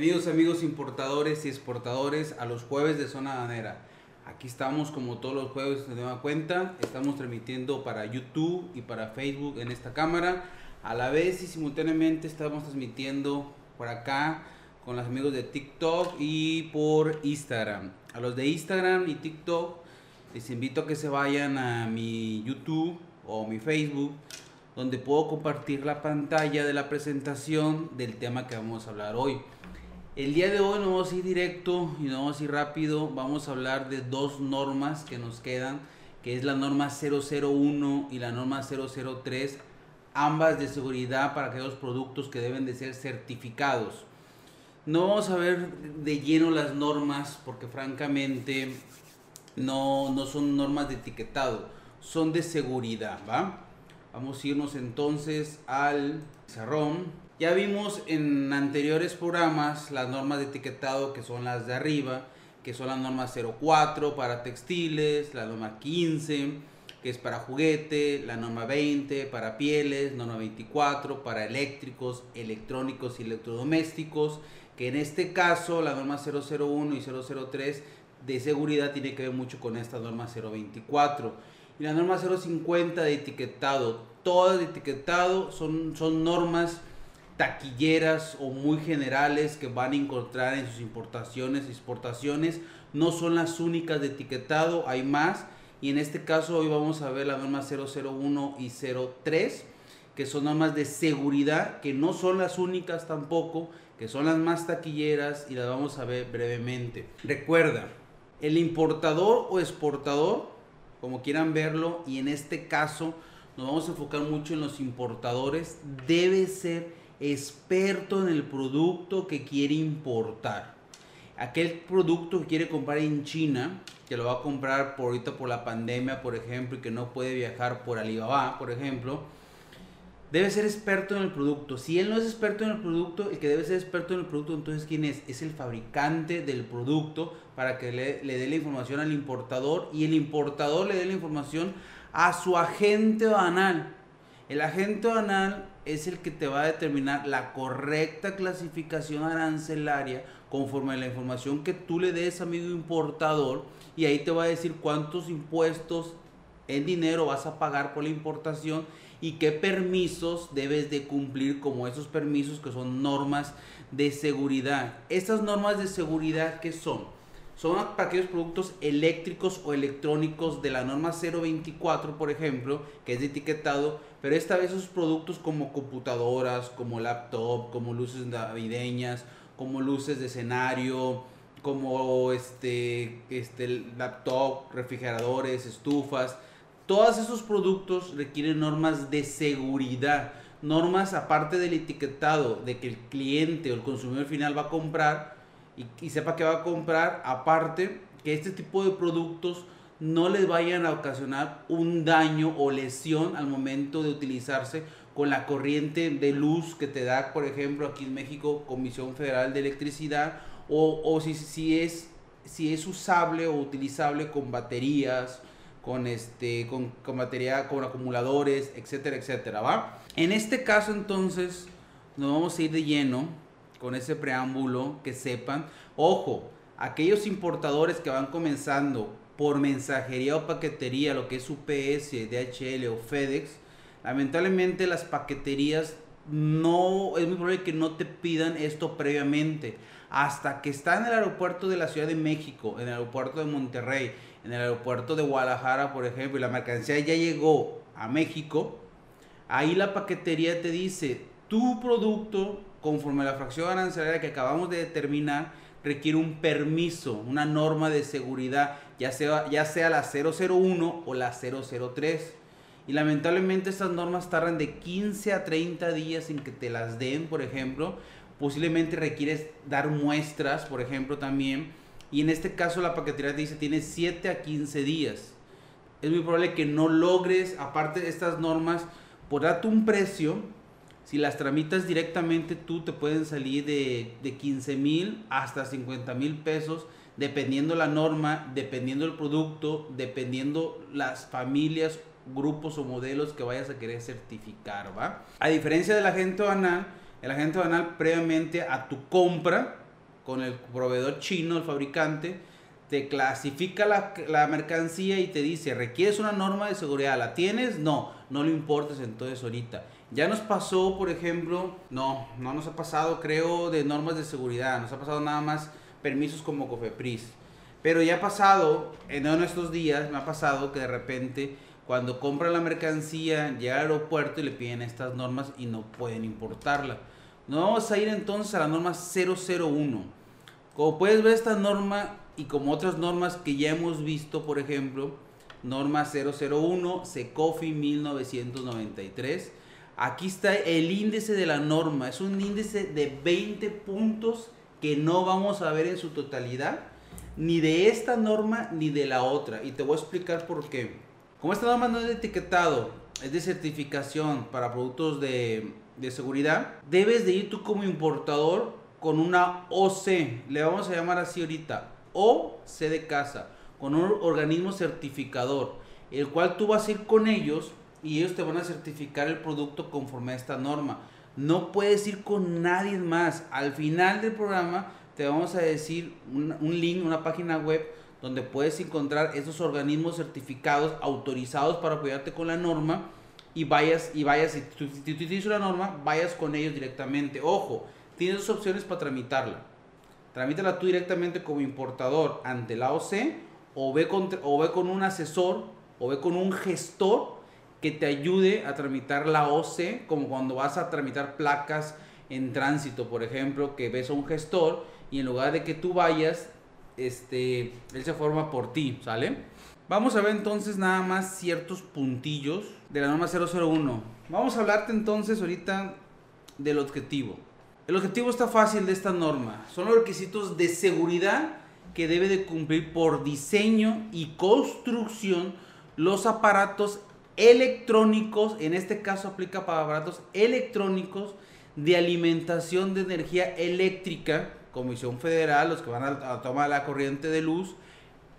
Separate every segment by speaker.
Speaker 1: Bienvenidos amigos importadores y exportadores a los jueves de Zona Danera. Aquí estamos como todos los jueves de nueva cuenta. Estamos transmitiendo para YouTube y para Facebook en esta cámara. A la vez y simultáneamente estamos transmitiendo por acá con los amigos de TikTok y por Instagram. A los de Instagram y TikTok les invito a que se vayan a mi YouTube o mi Facebook donde puedo compartir la pantalla de la presentación del tema que vamos a hablar hoy. El día de hoy no vamos a ir directo y no vamos a ir rápido, vamos a hablar de dos normas que nos quedan, que es la norma 001 y la norma 003, ambas de seguridad para aquellos productos que deben de ser certificados. No vamos a ver de lleno las normas porque francamente no, no son normas de etiquetado, son de seguridad, ¿va? Vamos a irnos entonces al cerrón. Ya vimos en anteriores programas las normas de etiquetado que son las de arriba, que son las normas 04 para textiles, la norma 15 que es para juguete, la norma 20 para pieles, norma 24 para eléctricos, electrónicos y electrodomésticos, que en este caso la norma 001 y 003 de seguridad tiene que ver mucho con esta norma 024 y la norma 050 de etiquetado. Todas de etiquetado son, son normas taquilleras o muy generales que van a encontrar en sus importaciones y exportaciones. No son las únicas de etiquetado, hay más. Y en este caso hoy vamos a ver la norma 001 y 03, que son normas de seguridad, que no son las únicas tampoco, que son las más taquilleras y las vamos a ver brevemente. Recuerda, el importador o exportador como quieran verlo, y en este caso nos vamos a enfocar mucho en los importadores, debe ser experto en el producto que quiere importar. Aquel producto que quiere comprar en China, que lo va a comprar por ahorita por la pandemia, por ejemplo, y que no puede viajar por Alibaba, por ejemplo, debe ser experto en el producto. Si él no es experto en el producto, el que debe ser experto en el producto, entonces ¿quién es? Es el fabricante del producto para que le, dé la información al importador y el importador le dé la información a su agente banal. El agente banal es el que te va a determinar la correcta clasificación arancelaria conforme a la información que tú le des, amigo importador, y ahí te va a decir cuántos impuestos en dinero vas a pagar por la importación y qué permisos debes de cumplir como esos permisos que son normas de seguridad. Estas normas de seguridad que son? Son para aquellos productos eléctricos o electrónicos de la norma 024, por ejemplo, que es etiquetado, pero esta vez esos productos como computadoras, como laptop, como luces navideñas, como luces de escenario, como este, este laptop, refrigeradores, estufas, todos esos productos requieren normas de seguridad, normas aparte del etiquetado de que el cliente o el consumidor final va a comprar y, sepa que va a comprar, aparte que este tipo de productos no les vayan a ocasionar un daño o lesión al momento de utilizarse con la corriente de luz que te da, por ejemplo, aquí en México, Comisión Federal de Electricidad, o, o si, si, es, si es usable o utilizable con baterías con este con, con batería con acumuladores etcétera etcétera va en este caso entonces nos vamos a ir de lleno con ese preámbulo que sepan ojo aquellos importadores que van comenzando por mensajería o paquetería lo que es UPS DHL o FedEx lamentablemente las paqueterías no es muy probable que no te pidan esto previamente. Hasta que está en el aeropuerto de la Ciudad de México en el aeropuerto de Monterrey en el aeropuerto de Guadalajara, por ejemplo, y la mercancía ya llegó a México, ahí la paquetería te dice, tu producto, conforme a la fracción arancelaria que acabamos de determinar, requiere un permiso, una norma de seguridad, ya sea, ya sea la 001 o la 003. Y lamentablemente estas normas tardan de 15 a 30 días en que te las den, por ejemplo. Posiblemente requieres dar muestras, por ejemplo, también y en este caso la paquetería te dice tiene 7 a 15 días. Es muy probable que no logres, aparte de estas normas, por darte un precio, si las tramitas directamente tú te pueden salir de, de 15 mil hasta 50 mil pesos, dependiendo la norma, dependiendo el producto, dependiendo las familias, grupos o modelos que vayas a querer certificar, ¿va? A diferencia del agente banal, el agente banal previamente a tu compra, con el proveedor chino, el fabricante, te clasifica la, la, mercancía y te dice, ¿requieres una norma de seguridad? ¿La tienes? No, no lo importes entonces ahorita. Ya nos pasó, por ejemplo, no, no nos ha pasado, creo, de normas de seguridad, nos ha pasado nada más permisos como Cofepris. Pero ya ha pasado, en estos días me ha pasado que de repente cuando compran la mercancía llega al aeropuerto y le piden estas normas y no pueden importarla. No vamos a ir entonces a la norma 001. Como puedes ver esta norma y como otras normas que ya hemos visto, por ejemplo, norma 001, SECOFI 1993. Aquí está el índice de la norma. Es un índice de 20 puntos que no vamos a ver en su totalidad, ni de esta norma ni de la otra. Y te voy a explicar por qué. Como esta norma no es de etiquetado, es de certificación para productos de, de seguridad, debes de ir tú como importador con una OC, le vamos a llamar así ahorita, o C de casa, con un organismo certificador, el cual tú vas a ir con ellos y ellos te van a certificar el producto conforme a esta norma. No puedes ir con nadie más. Al final del programa te vamos a decir un, link, una página web donde puedes encontrar esos organismos certificados, autorizados para apoyarte con la norma y vayas, y vayas, si tú, si utilizas la norma, vayas con ellos directamente. Ojo, tienes dos opciones para tramitarla tramítala tú directamente como importador ante la OC o ve, con, o ve con un asesor o ve con un gestor que te ayude a tramitar la OC, como cuando vas a tramitar placas en tránsito, por ejemplo, que ves a un gestor y en lugar de que tú vayas, este, él se forma por ti, ¿sale? Vamos a ver entonces nada más ciertos puntillos de la norma 001. Vamos a hablarte entonces ahorita del objetivo. El objetivo está fácil de esta norma. Son los requisitos de seguridad que debe de cumplir por diseño y construcción los aparatos electrónicos, en este caso aplica para aparatos electrónicos de alimentación de energía eléctrica, Comisión Federal, los que van a, tomar la corriente de luz,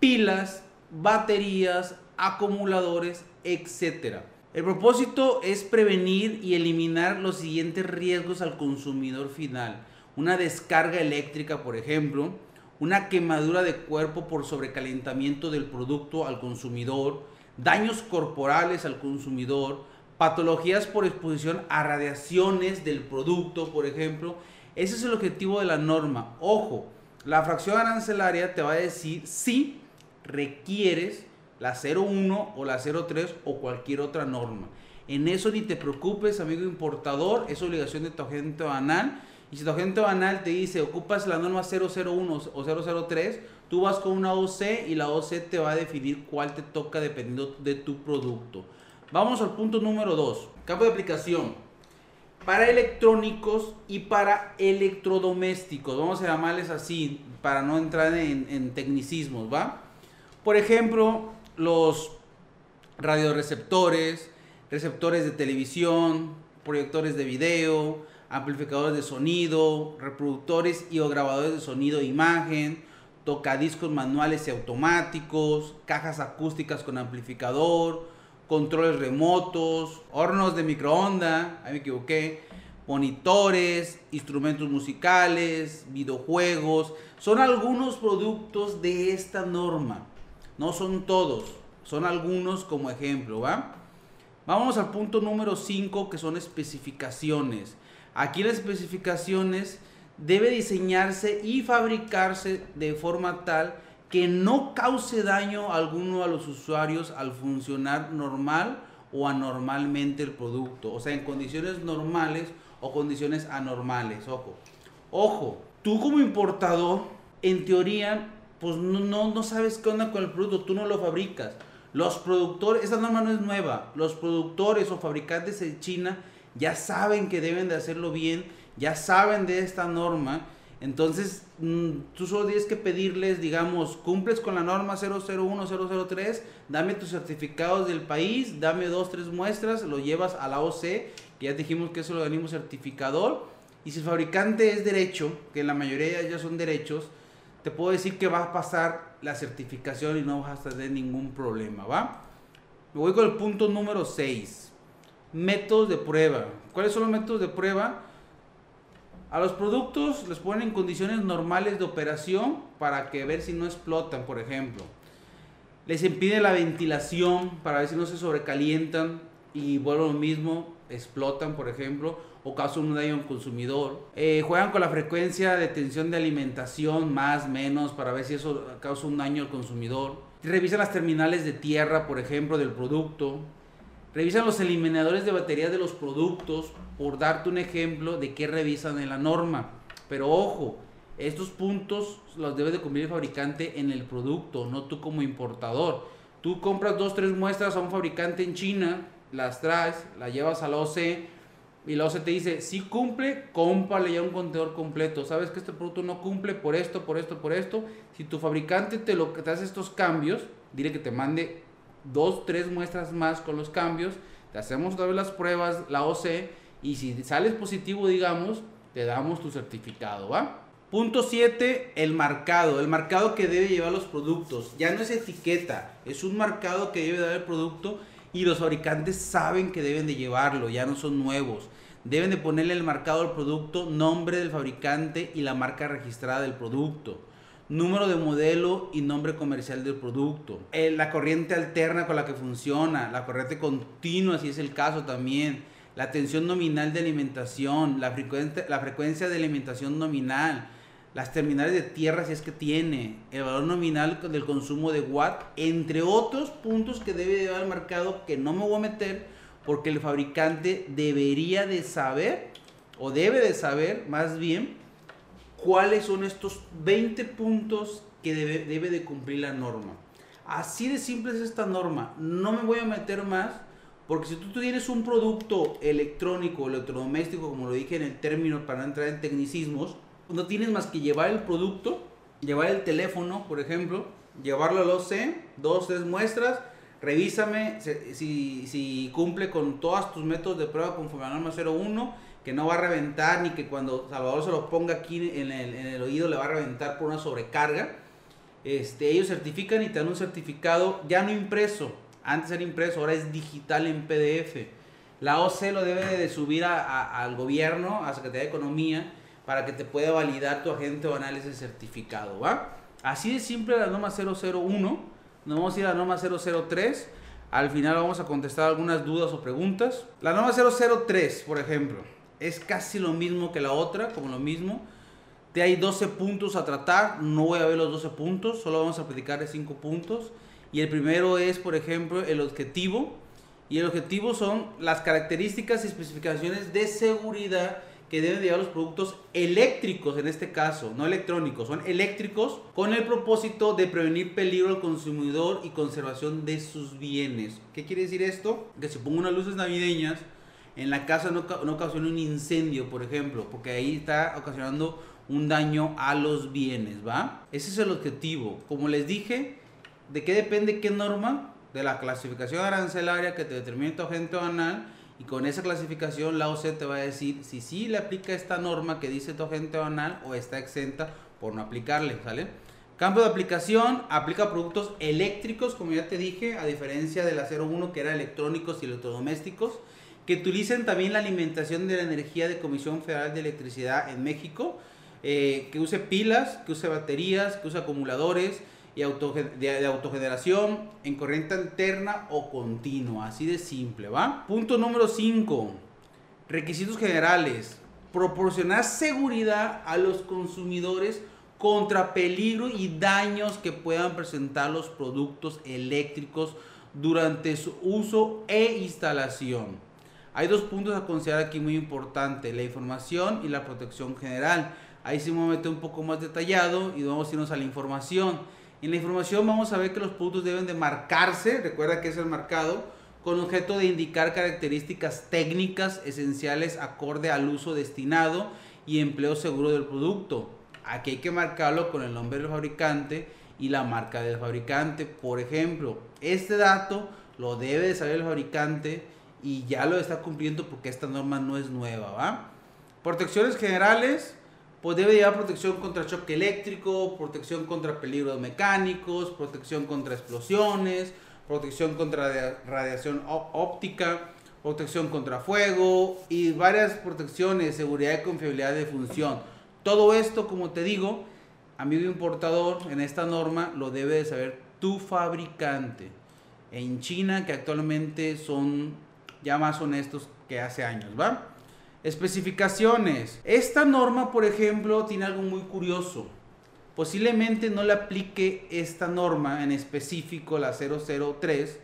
Speaker 1: pilas, baterías, acumuladores, etcétera. El propósito es prevenir y eliminar los siguientes riesgos al consumidor final. Una descarga eléctrica, por ejemplo, una quemadura de cuerpo por sobrecalentamiento del producto al consumidor, daños corporales al consumidor, patologías por exposición a radiaciones del producto, por ejemplo. Ese es el objetivo de la norma. Ojo, la fracción arancelaria te va a decir si requieres la 01 o la 03 o cualquier otra norma. En eso ni te preocupes, amigo importador, es obligación de tu agente banal. Y si tu agente banal te dice, ocupas la norma 001 o 003, tú vas con una OC y la OC te va a definir cuál te toca dependiendo de tu producto. Vamos al punto número 2, campo de aplicación. Para electrónicos y para electrodomésticos, vamos a llamarles así, para no entrar en, en tecnicismos, ¿va? Por ejemplo, los radioreceptores, receptores de televisión, proyectores de video, amplificadores de sonido, reproductores y o grabadores de sonido e imagen, tocadiscos manuales y automáticos, cajas acústicas con amplificador, controles remotos, hornos de microondas, ahí me equivoqué, monitores, instrumentos musicales, videojuegos, son algunos productos de esta norma. No son todos, son algunos como ejemplo, ¿va? Vamos al punto número 5 que son especificaciones. Aquí las especificaciones debe diseñarse y fabricarse de forma tal que no cause daño alguno a los usuarios al funcionar normal o anormalmente el producto. O sea, en condiciones normales o condiciones anormales. Ojo. Ojo, tú como importador, en teoría, pues no, no, sabes qué onda con el producto, tú no lo fabricas. Los productores, esta norma no es nueva, los productores o fabricantes en China ya saben que deben de hacerlo bien, ya saben de esta norma. Entonces, mm, tú solo tienes que pedirles, digamos, cumples con la norma 001, 003, dame tus certificados del país, dame dos, tres muestras, lo llevas a la OC, que ya dijimos que es el organismo certificador. Y si el fabricante es derecho, que la mayoría ya son derechos, te puedo decir que va a pasar la certificación y no vas a tener ningún problema, ¿va? Me voy con el punto número 6. Métodos de prueba. ¿Cuáles son los métodos de prueba? A los productos les ponen condiciones normales de operación para que ver si no explotan, por ejemplo. Les impide la ventilación para ver si no se sobrecalientan y vuelven lo mismo, explotan, por ejemplo, o causan un daño al consumidor. Eh, juegan con la frecuencia de tensión de alimentación, más, menos, para ver si eso causa un daño al consumidor. Revisan las terminales de tierra, por ejemplo, del producto. Revisan los eliminadores de baterías de los productos, por darte un ejemplo de qué revisan en la norma. Pero ojo, estos puntos los debe de cumplir el fabricante en el producto, no tú como importador. Tú compras dos, tres muestras a un fabricante en China, las traes, las llevas a la OC y la OC te dice, si cumple, cómprale ya un contenedor completo. Sabes que este producto no cumple por esto, por esto, por esto. Si tu fabricante te, lo, hace estos cambios, dile que te mande dos, tres muestras más con los cambios, te hacemos otra vez las pruebas, la OC, y si sales positivo, digamos, te damos tu certificado, ¿va? Punto 7, el marcado. El marcado que debe llevar los productos. Ya no es etiqueta, es un marcado que debe dar el producto y los fabricantes saben que deben de llevarlo, ya no son nuevos. Deben de ponerle el marcado al producto, nombre del fabricante y la marca registrada del producto número de modelo y nombre comercial del producto, eh, la corriente alterna con la que funciona, la corriente continua si es el caso también, la tensión nominal de alimentación, la la frecuencia de alimentación nominal, las terminales de tierra si es que tiene, el valor nominal del consumo de watt, entre otros puntos que debe llevar al mercado que no me voy a meter porque el fabricante debería de saber o debe de saber más bien cuáles son estos 20 puntos que debe, debe de cumplir la norma. Así de simple es esta norma. No me voy a meter más porque si tú tienes un producto electrónico, electrodoméstico, como lo dije en el término para no entrar en tecnicismos, no tienes más que llevar el producto, llevar el teléfono, por ejemplo, llevarlo al OC, dos, tres muestras, revísame si, cumple con todos tus métodos de prueba conforme a la norma 01 que no va a reventar ni que cuando Salvador se lo ponga aquí en el, en el oído le va a reventar por una sobrecarga. Este, ellos certifican y te dan un certificado ya no impreso. Antes era impreso, ahora es digital en PDF. La OC lo debe de subir a, al gobierno, a Secretaría de Economía, para que te pueda validar tu agente o análisis certificado, ¿va? Así de simple la norma 001. Nos vamos a ir a la norma 003. Al final vamos a contestar algunas dudas o preguntas. La norma 003, por ejemplo es casi lo mismo que la otra, como lo mismo. Te hay 12 puntos a tratar, no voy a ver los 12 puntos, solo vamos a platicar de 5 puntos. Y el primero es, por ejemplo, el objetivo. Y el objetivo son las características y especificaciones de seguridad que deben llevar los productos eléctricos en este caso, no electrónicos, son eléctricos con el propósito de prevenir peligro al consumidor y conservación de sus bienes. ¿Qué quiere decir esto? Que si pongo unas luces navideñas en la casa no, no ocasiona un incendio, por ejemplo, porque ahí está ocasionando un daño a los bienes, ¿va? Ese es el objetivo. Como les dije, ¿de qué depende qué norma? De la clasificación arancelaria que te determina tu agente banal y con esa clasificación la OC te va a decir si sí le aplica esta norma que dice tu agente banal o está exenta por no aplicarle, ¿sale? Cambio de aplicación, aplica productos eléctricos, como ya te dije, a diferencia de la 01 que era electrónicos y electrodomésticos que utilicen también la alimentación de la energía de Comisión Federal de Electricidad en México, eh, que use pilas, que use baterías, que use acumuladores y de, autogeneración en corriente alterna o continua, así de simple, ¿va? Punto número 5, requisitos generales, proporcionar seguridad a los consumidores contra peligro y daños que puedan presentar los productos eléctricos durante su uso e instalación. Hay dos puntos a considerar aquí muy importantes, la información y la protección general. Ahí sí me meter un poco más detallado y vamos a irnos a la información. En la información vamos a ver que los puntos deben de marcarse, recuerda que es el marcado, con objeto de indicar características técnicas esenciales acorde al uso destinado y empleo seguro del producto. Aquí hay que marcarlo con el nombre del fabricante y la marca del fabricante. Por ejemplo, este dato lo debe de saber el fabricante y ya lo está cumpliendo porque esta norma no es nueva, ¿va? Protecciones generales, pues debe llevar protección contra choque eléctrico, protección contra peligros mecánicos, protección contra explosiones, protección contra radiación óptica, protección contra fuego y varias protecciones, seguridad y confiabilidad de función. Todo esto, como te digo, amigo importador, en esta norma lo debe de saber tu fabricante. En China, que actualmente son ya más honestos que hace años, ¿va? Especificaciones. Esta norma, por ejemplo, tiene algo muy curioso. Posiblemente no le aplique esta norma en específico, la 003,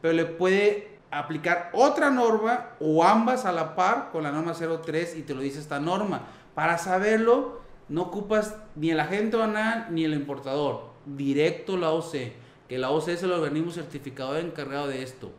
Speaker 1: pero le puede aplicar otra norma o ambas a la par con la norma 03 y te lo dice esta norma. Para saberlo, no ocupas ni el agente banal ni el importador, directo la OC, que la OC es el organismo certificador encargado de esto.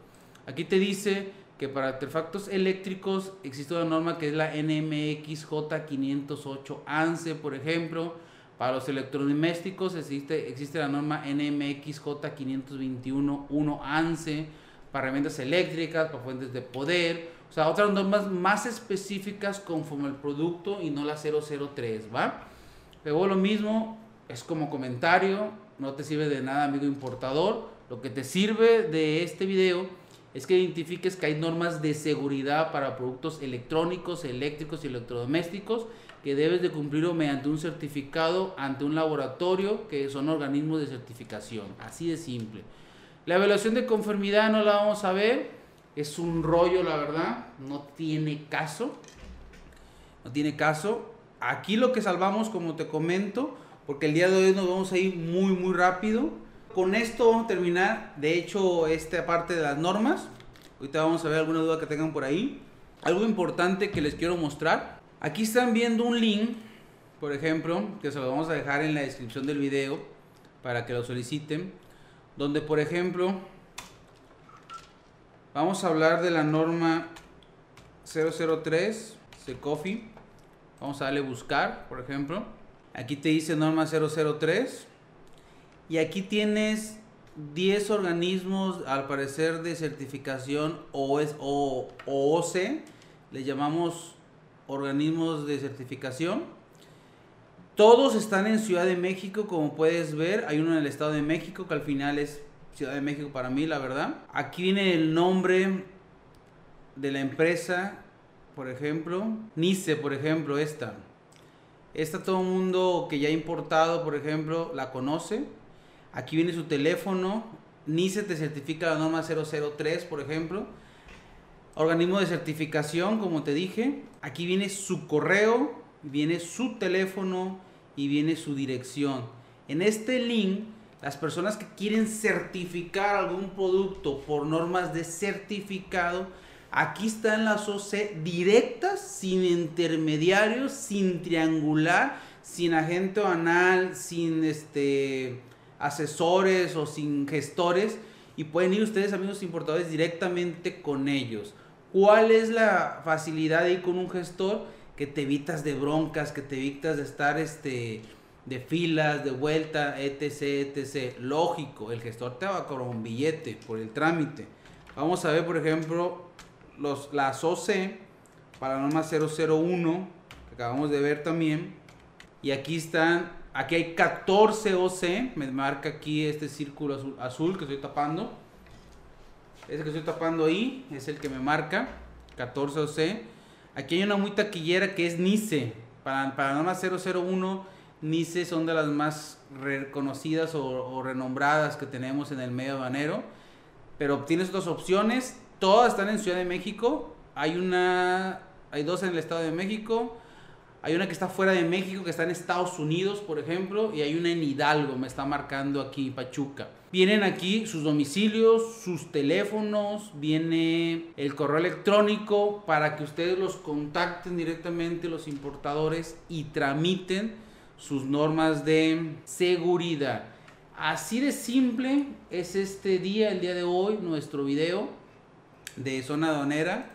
Speaker 1: Aquí te dice que para artefactos eléctricos existe una norma que es la NMXJ 508 ANSE, por ejemplo. Para los electrodomésticos existe, existe la norma NMXJ 521 1 ANSE para herramientas eléctricas, para fuentes de poder, o sea, otras normas más específicas conforme al producto y no la 003, ¿va? Luego lo mismo, es como comentario, no te sirve de nada, amigo importador. Lo que te sirve de este video es que identifiques que hay normas de seguridad para productos electrónicos, eléctricos y electrodomésticos que debes de cumplirlo mediante un certificado ante un laboratorio que son organismos de certificación. Así de simple. La evaluación de conformidad no la vamos a ver. Es un rollo, la verdad. No tiene caso. No tiene caso. Aquí lo que salvamos, como te comento, porque el día de hoy nos vamos a ir muy, muy rápido. Con esto vamos a terminar, de hecho, esta parte de las normas. Ahorita vamos a ver alguna duda que tengan por ahí. Algo importante que les quiero mostrar. Aquí están viendo un link, por ejemplo, que se lo vamos a dejar en la descripción del video para que lo soliciten donde por ejemplo vamos a hablar de la norma 003 CECOFI vamos a darle buscar por ejemplo aquí te dice norma 003 y aquí tienes 10 organismos al parecer de certificación o, es, o, o OC le llamamos organismos de certificación todos están en Ciudad de México, como puedes ver. Hay uno en el Estado de México, que al final es Ciudad de México para mí, la verdad. Aquí viene el nombre de la empresa, por ejemplo. Nice, por ejemplo, esta. Esta todo el mundo que ya ha importado, por ejemplo, la conoce. Aquí viene su teléfono. Nice te certifica la norma 003, por ejemplo. Organismo de certificación, como te dije. Aquí viene su correo, viene su teléfono, y viene su dirección. En este link, las personas que quieren certificar algún producto por normas de certificado, aquí están las OC directas, sin intermediarios, sin triangular, sin agente anal, sin este asesores o sin gestores y pueden ir ustedes amigos importadores directamente con ellos. ¿Cuál es la facilidad de ir con un gestor? que te evitas de broncas, que te evitas de estar este, de filas, de vuelta, etc, etc. Lógico, el gestor te va a un billete por el trámite. Vamos a ver, por ejemplo, los, las OC para norma 001, que acabamos de ver también. Y aquí están, aquí hay 14 OC, me marca aquí este círculo azul, que estoy tapando. Ese que estoy tapando ahí es el que me marca, 14 OC. Aquí hay una muy taquillera que es Nice. Para, para norma 001, Nice son de las más reconocidas o, renombradas que tenemos en el medio banero. Pero tienes dos opciones. Todas están en Ciudad de México. Hay una. Hay dos en el Estado de México. Hay una que está fuera de México, que está en Estados Unidos, por ejemplo, y hay una en Hidalgo, me está marcando aquí Pachuca. Vienen aquí sus domicilios, sus teléfonos, viene el correo electrónico para que ustedes los contacten directamente los importadores y tramiten sus normas de seguridad. Así de simple es este día, el día de hoy, nuestro video de zona aduanera.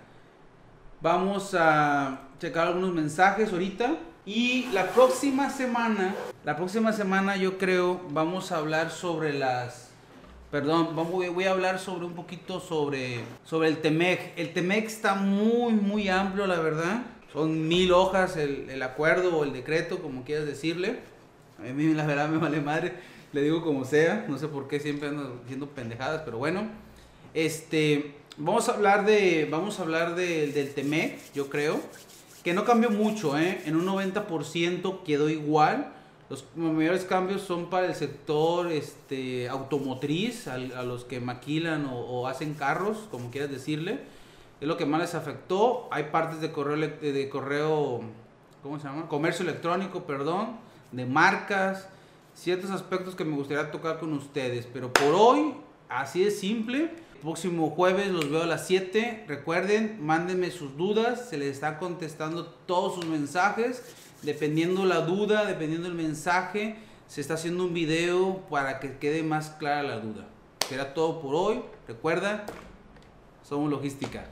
Speaker 1: Vamos a checar algunos mensajes ahorita. Y la próxima semana, la próxima semana yo creo vamos a hablar sobre las, perdón, voy a hablar sobre un poquito sobre, sobre el TEMEC. El TEMEC está muy, muy amplio, la verdad. Son mil hojas el, el acuerdo o el decreto, como quieras decirle. A mí la verdad me vale madre, le digo como sea, no sé por qué siempre ando diciendo pendejadas, pero bueno. Este, Vamos a hablar de, vamos a hablar de- del Temec, yo creo, que no cambió mucho, ¿eh? En un 90% quedó igual. Los mayores cambios son para el sector este, automotriz, a, los que maquilan o, o hacen carros, como quieras decirle. Es lo que más les afectó. Hay partes de correo, elec- de correo, ¿cómo se llama? Comercio electrónico, perdón, de marcas, ciertos aspectos que me gustaría tocar con ustedes. Pero por hoy, así de simple. Próximo jueves los veo a las 7. Recuerden, mándenme sus dudas. Se les está contestando todos sus mensajes. Dependiendo la duda, dependiendo el mensaje, se está haciendo un video para que quede más clara la duda. Será todo por hoy. Recuerda, somos logística.